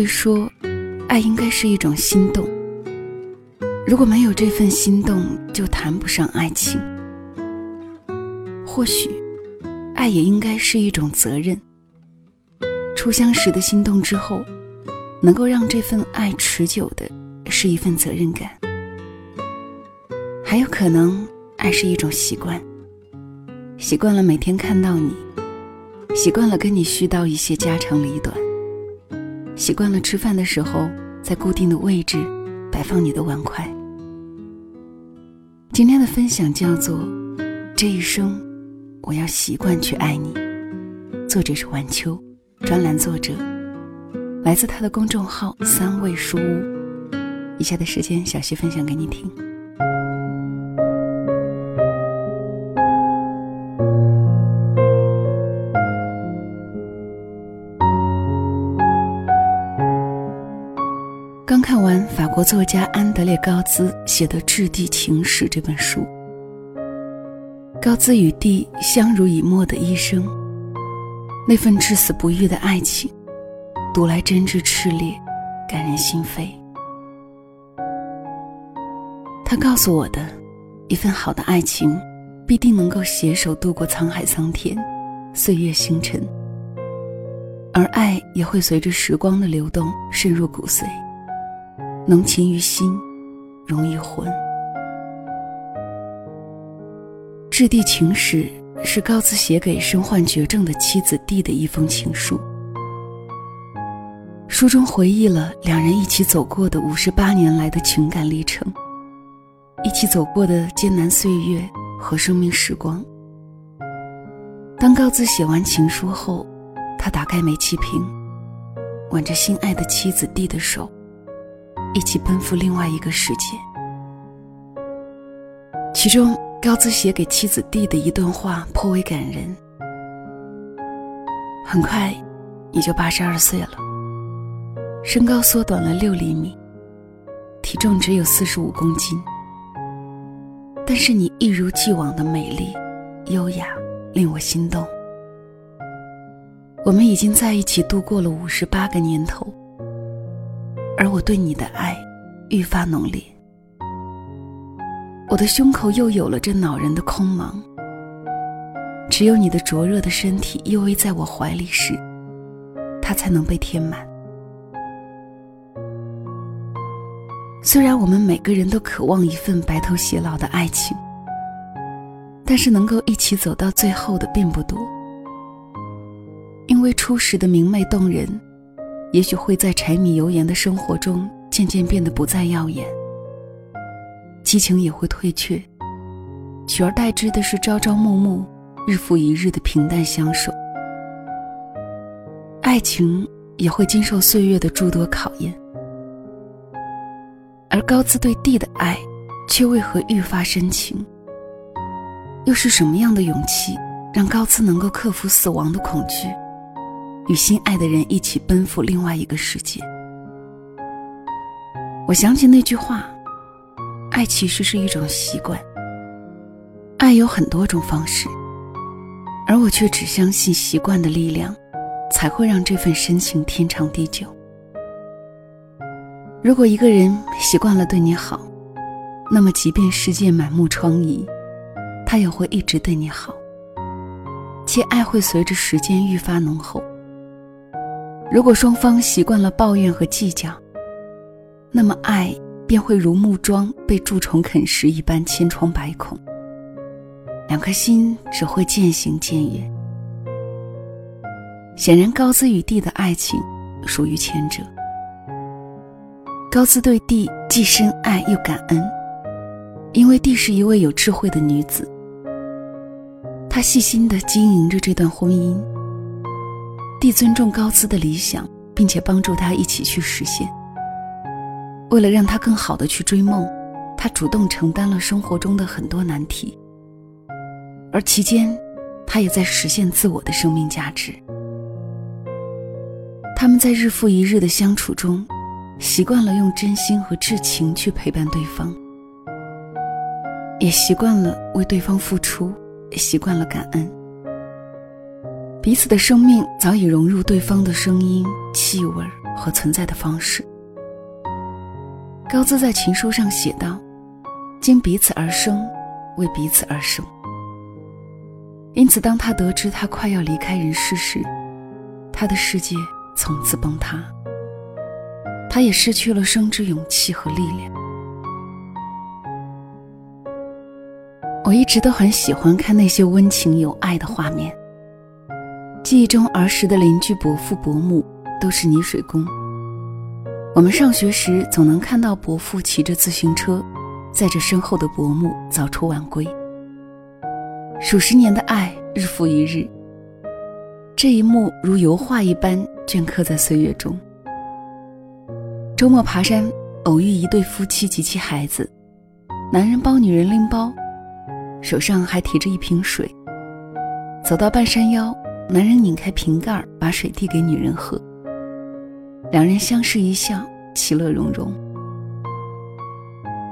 会说，爱应该是一种心动。如果没有这份心动，就谈不上爱情。或许，爱也应该是一种责任。初相识的心动之后，能够让这份爱持久的，是一份责任感。还有可能，爱是一种习惯，习惯了每天看到你，习惯了跟你絮叨一些家长里短，习惯了吃饭的时候在固定的位置摆放你的碗筷。今天的分享叫做《这一生，我要习惯去爱你》，作者是晚秋，专栏作者，来自他的公众号“三味书屋”。以下的时间，小溪分享给你听。国作家安德烈·高兹写的《质地情史》这本书，高兹与地相濡以沫的一生，那份至死不渝的爱情，读来真挚炽烈，感人心扉。他告诉我的，一份好的爱情，必定能够携手度过沧海桑田，岁月星辰，而爱也会随着时光的流动渗入骨髓。浓情于心，容易混。《质地情史》是高兹写给身患绝症的妻子蒂的一封情书。书中回忆了两人一起走过的五十八年来的情感历程，一起走过的艰难岁月和生命时光。当高兹写完情书后，他打开煤气瓶，挽着心爱的妻子蒂的手。一起奔赴另外一个世界。其中，高兹写给妻子蒂的一段话颇为感人。很快，你就八十二岁了，身高缩短了六厘米，体重只有四十五公斤，但是你一如既往的美丽、优雅，令我心动。我们已经在一起度过了五十八个年头。而我对你的爱愈发浓烈，我的胸口又有了这恼人的空茫。只有你的灼热的身体依偎在我怀里时，它才能被填满。虽然我们每个人都渴望一份白头偕老的爱情，但是能够一起走到最后的并不多，因为初时的明媚动人。也许会在柴米油盐的生活中渐渐变得不再耀眼，激情也会退却，取而代之的是朝朝暮暮、日复一日的平淡相守。爱情也会经受岁月的诸多考验，而高兹对地的爱，却为何愈发深情？又是什么样的勇气，让高兹能够克服死亡的恐惧？与心爱的人一起奔赴另外一个世界。我想起那句话：“爱其实是一种习惯。”爱有很多种方式，而我却只相信习惯的力量，才会让这份深情天长地久。如果一个人习惯了对你好，那么即便世界满目疮痍，他也会一直对你好，且爱会随着时间愈发浓厚。如果双方习惯了抱怨和计较，那么爱便会如木桩被蛀虫啃食一般千疮百孔，两颗心只会渐行渐远。显然，高兹与蒂的爱情属于前者。高兹对蒂既深爱又感恩，因为蒂是一位有智慧的女子，她细心地经营着这段婚姻。地尊重高兹的理想，并且帮助他一起去实现。为了让他更好的去追梦，他主动承担了生活中的很多难题。而期间，他也在实现自我的生命价值。他们在日复一日的相处中，习惯了用真心和至情去陪伴对方，也习惯了为对方付出，也习惯了感恩。彼此的生命早已融入对方的声音、气味、和存在的方式。高兹在情书上写道：“经彼此而生，为彼此而生。”因此，当他得知他快要离开人世时，他的世界从此崩塌。他也失去了生之勇气和力量。我一直都很喜欢看那些温情有爱的画面。记忆中儿时的邻居伯父伯母都是泥水工。我们上学时总能看到伯父骑着自行车，载着身后的伯母早出晚归。数十年的爱日复一日，这一幕如油画一般镌刻在岁月中。周末爬山，偶遇一对夫妻及其孩子，男人帮女人拎包，手上还提着一瓶水。走到半山腰，男人拧开瓶盖，把水递给女人喝。两人相视一笑，其乐融融。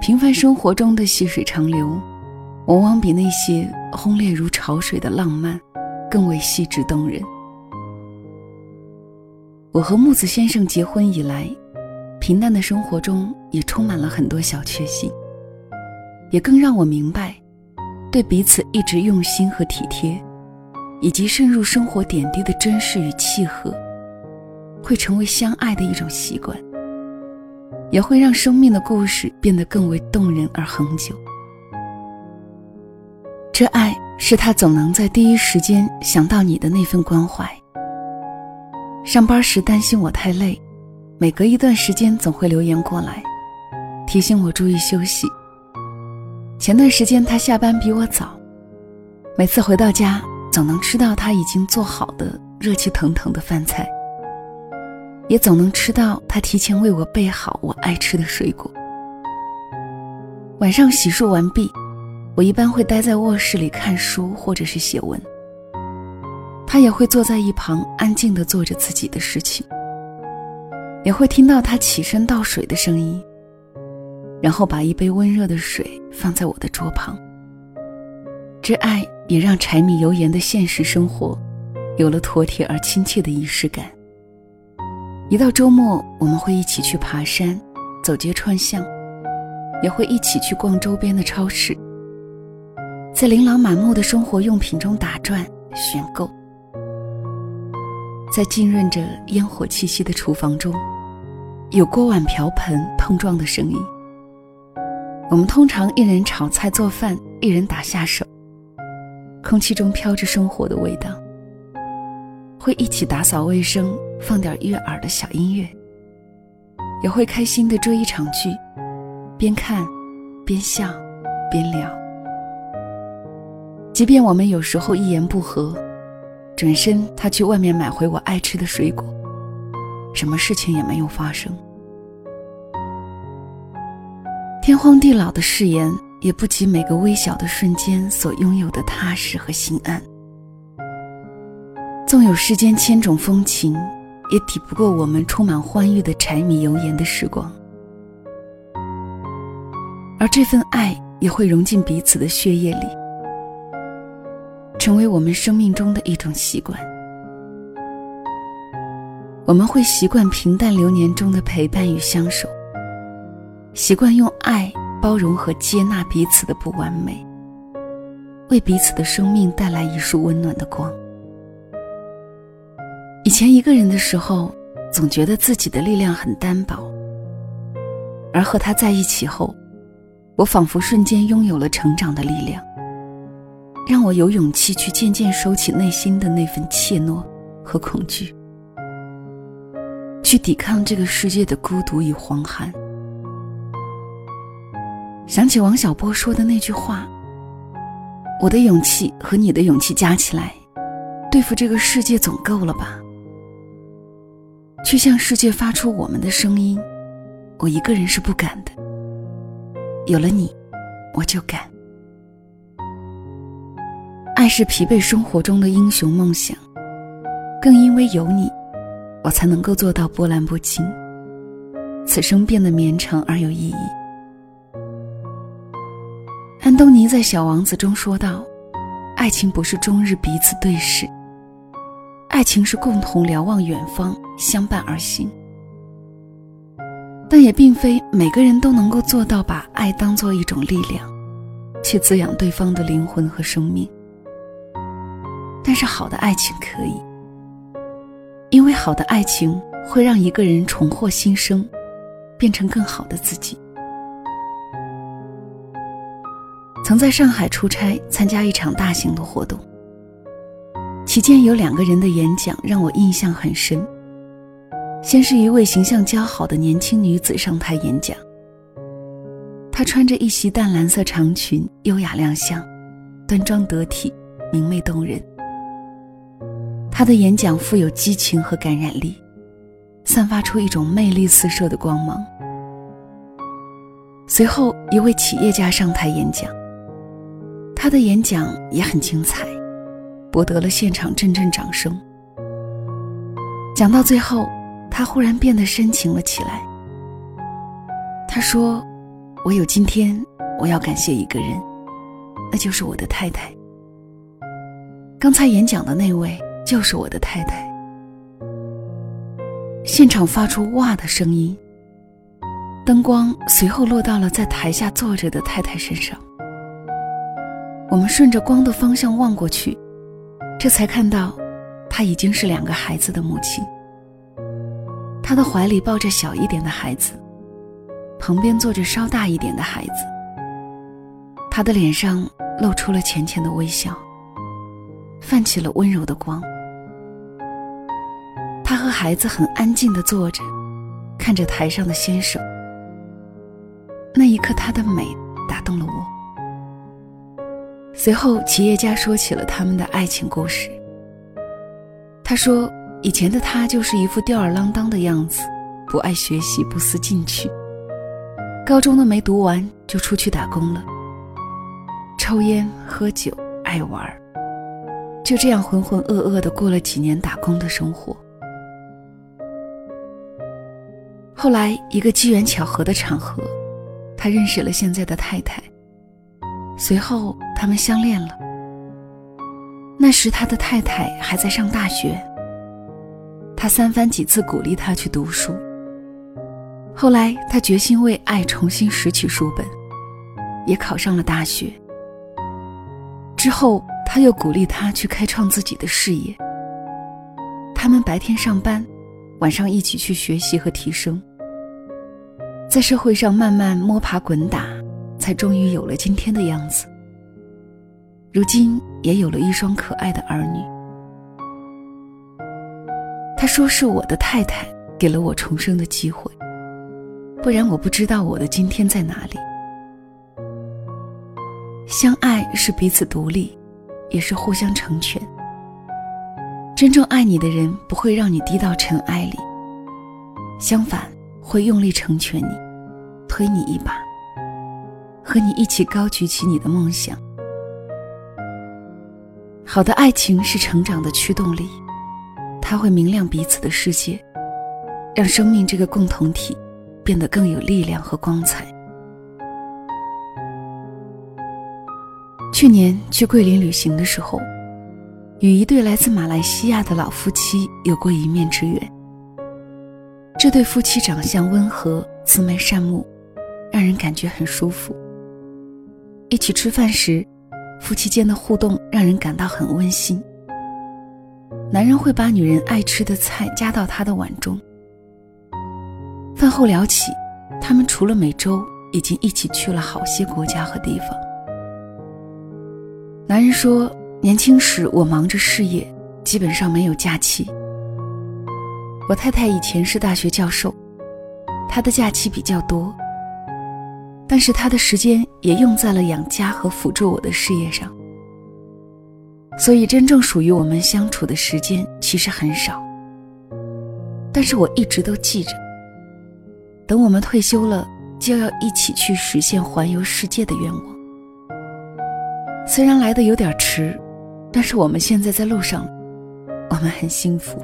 平凡生活中的细水长流，往往比那些轰烈如潮水的浪漫，更为细致动人。我和木子先生结婚以来。平淡的生活中也充满了很多小确幸，也更让我明白，对彼此一直用心和体贴，以及渗入生活点滴的珍视与契合，会成为相爱的一种习惯，也会让生命的故事变得更为动人而恒久。这爱是他总能在第一时间想到你的那份关怀。上班时担心我太累。每隔一段时间，总会留言过来，提醒我注意休息。前段时间他下班比我早，每次回到家，总能吃到他已经做好的热气腾腾的饭菜，也总能吃到他提前为我备好我爱吃的水果。晚上洗漱完毕，我一般会待在卧室里看书或者是写文，他也会坐在一旁安静地做着自己的事情。也会听到他起身倒水的声音，然后把一杯温热的水放在我的桌旁。这爱也让柴米油盐的现实生活有了妥帖而亲切的仪式感。一到周末，我们会一起去爬山、走街串巷，也会一起去逛周边的超市，在琳琅满目的生活用品中打转选购。在浸润着烟火气息的厨房中，有锅碗瓢盆碰撞的声音。我们通常一人炒菜做饭，一人打下手。空气中飘着生活的味道。会一起打扫卫生，放点悦耳的小音乐。也会开心的追一场剧，边看，边笑，边聊。即便我们有时候一言不合。转身，他去外面买回我爱吃的水果，什么事情也没有发生。天荒地老的誓言，也不及每个微小的瞬间所拥有的踏实和心安。纵有世间千种风情，也抵不过我们充满欢愉的柴米油盐的时光。而这份爱，也会融进彼此的血液里。成为我们生命中的一种习惯，我们会习惯平淡流年中的陪伴与相守，习惯用爱包容和接纳彼此的不完美，为彼此的生命带来一束温暖的光。以前一个人的时候，总觉得自己的力量很单薄，而和他在一起后，我仿佛瞬间拥有了成长的力量。让我有勇气去渐渐收起内心的那份怯懦和恐惧，去抵抗这个世界的孤独与荒寒。想起王小波说的那句话：“我的勇气和你的勇气加起来，对付这个世界总够了吧？”去向世界发出我们的声音，我一个人是不敢的。有了你，我就敢。爱是疲惫生活中的英雄梦想，更因为有你，我才能够做到波澜不惊。此生变得绵长而有意义。东尼在《小王子》中说道：“爱情不是终日彼此对视，爱情是共同瞭望远方，相伴而行。”但也并非每个人都能够做到把爱当做一种力量，去滋养对方的灵魂和生命。但是好的爱情可以，因为好的爱情会让一个人重获新生，变成更好的自己。曾在上海出差参加一场大型的活动，期间有两个人的演讲让我印象很深。先是一位形象姣好的年轻女子上台演讲，她穿着一袭淡蓝色长裙，优雅亮相，端庄得体，明媚动人。她的演讲富有激情和感染力，散发出一种魅力四射的光芒。随后，一位企业家上台演讲。他的演讲也很精彩，博得了现场阵阵掌声。讲到最后，他忽然变得深情了起来。他说：“我有今天，我要感谢一个人，那就是我的太太。刚才演讲的那位就是我的太太。”现场发出“哇”的声音，灯光随后落到了在台下坐着的太太身上。我们顺着光的方向望过去，这才看到，她已经是两个孩子的母亲。她的怀里抱着小一点的孩子，旁边坐着稍大一点的孩子。她的脸上露出了浅浅的微笑，泛起了温柔的光。她和孩子很安静地坐着，看着台上的先生。那一刻，她的美打动了我。随后，企业家说起了他们的爱情故事。他说：“以前的他就是一副吊儿郎当的样子，不爱学习，不思进取。高中的没读完就出去打工了，抽烟喝酒，爱玩就这样浑浑噩噩的过了几年打工的生活。后来，一个机缘巧合的场合，他认识了现在的太太。”随后，他们相恋了。那时，他的太太还在上大学。他三番几次鼓励他去读书。后来，他决心为爱重新拾起书本，也考上了大学。之后，他又鼓励他去开创自己的事业。他们白天上班，晚上一起去学习和提升，在社会上慢慢摸爬滚打。才终于有了今天的样子。如今也有了一双可爱的儿女。他说：“是我的太太给了我重生的机会，不然我不知道我的今天在哪里。”相爱是彼此独立，也是互相成全。真正爱你的人不会让你低到尘埃里，相反会用力成全你，推你一把。和你一起高举起你的梦想。好的爱情是成长的驱动力，它会明亮彼此的世界，让生命这个共同体变得更有力量和光彩。去年去桂林旅行的时候，与一对来自马来西亚的老夫妻有过一面之缘。这对夫妻长相温和，慈眉善目，让人感觉很舒服。一起吃饭时，夫妻间的互动让人感到很温馨。男人会把女人爱吃的菜夹到他的碗中。饭后聊起，他们除了每周，已经一起去了好些国家和地方。男人说：“年轻时我忙着事业，基本上没有假期。我太太以前是大学教授，她的假期比较多。”但是他的时间也用在了养家和辅助我的事业上，所以真正属于我们相处的时间其实很少。但是我一直都记着，等我们退休了，就要一起去实现环游世界的愿望。虽然来的有点迟，但是我们现在在路上，我们很幸福。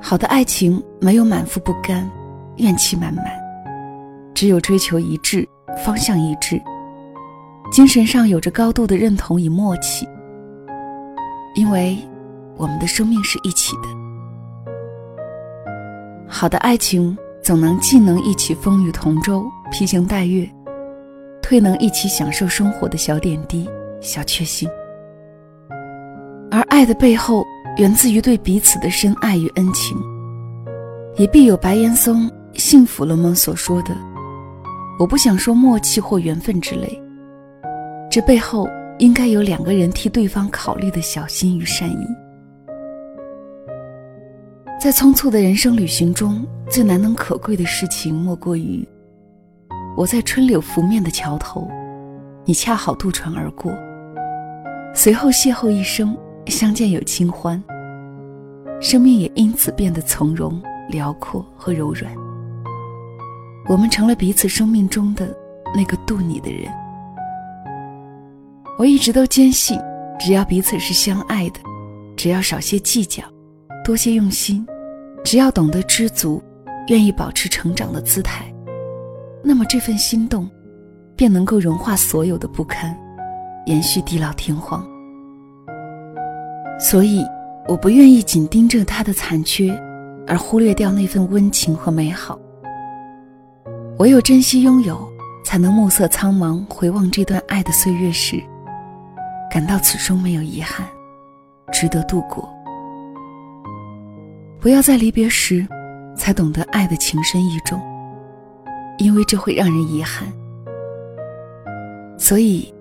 好的爱情没有满腹不甘。怨气满满，只有追求一致，方向一致，精神上有着高度的认同与默契。因为，我们的生命是一起的，好的爱情总能既能一起风雨同舟、披星戴月，退能一起享受生活的小点滴、小确幸。而爱的背后，源自于对彼此的深爱与恩情，也必有白岩松《幸福了吗》所说的：“我不想说默契或缘分之类，这背后应该有两个人替对方考虑的小心与善意。”在匆促的人生旅行中，最难能可贵的事情，莫过于我在春柳拂面的桥头，你恰好渡船而过，随后邂逅一生。相见有清欢，生命也因此变得从容、辽阔和柔软。我们成了彼此生命中的那个渡你的人。我一直都坚信，只要彼此是相爱的，只要少些计较，多些用心，只要懂得知足，愿意保持成长的姿态，那么这份心动，便能够融化所有的不堪，延续地老天荒。所以，我不愿意紧盯着他的残缺，而忽略掉那份温情和美好。唯有珍惜拥有，才能暮色苍茫，回望这段爱的岁月时，感到此生没有遗憾，值得度过。不要在离别时，才懂得爱的情深意重，因为这会让人遗憾。所以，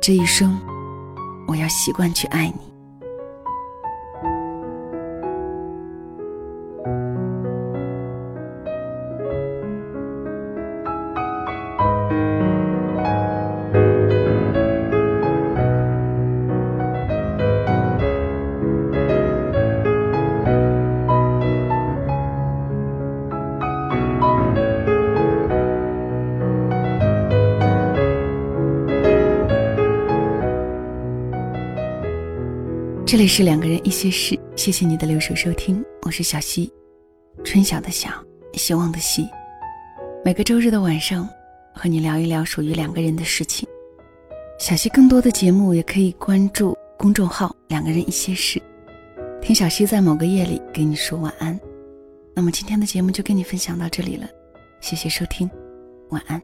这一生，我要习惯去爱你。这里是两个人一些事，谢谢你的留守收听，我是小溪，春晓的晓，希望的希。每个周日的晚上，和你聊一聊属于两个人的事情。小溪更多的节目也可以关注公众号“两个人一些事”，听小溪在某个夜里给你说晚安。那么今天的节目就跟你分享到这里了，谢谢收听，晚安。